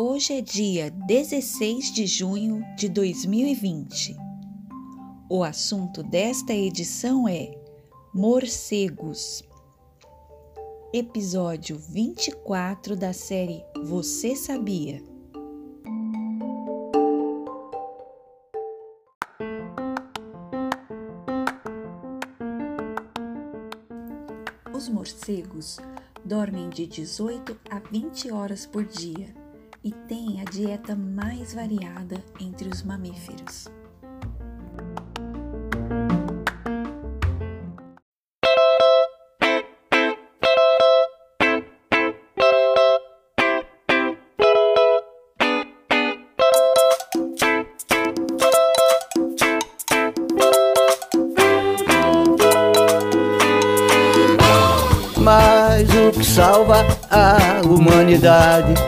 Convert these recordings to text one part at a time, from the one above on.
Hoje é dia 16 de junho de 2020. O assunto desta edição é Morcegos. Episódio 24 da série Você Sabia? Os morcegos dormem de 18 a 20 horas por dia e têm a dieta mais variada entre os mamíferos. Mas o que salva a humanidade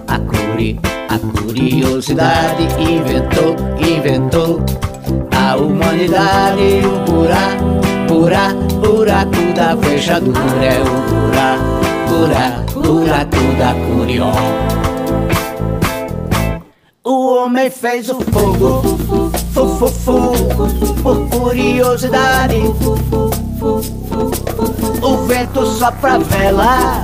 a curiosidade inventou, inventou a humanidade. O buraco, buraco, buraco da fechadura é o buraco, buraco, buraco da curiosidade. O homem fez o fogo, fu, fu, fu, por curiosidade. O vento sopra a vela,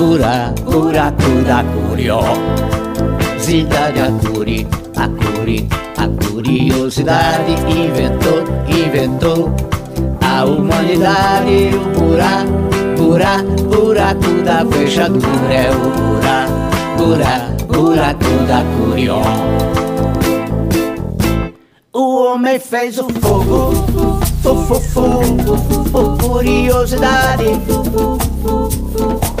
buraco, buraco da curiosidade, a curi, a curi, a curiosidade inventou, inventou a humanidade, o buraco, buraco, buraco da fechadura é o buraco, buraco, buraco da curiosidade. O homem fez o fogo, fu, fu, por curiosidade.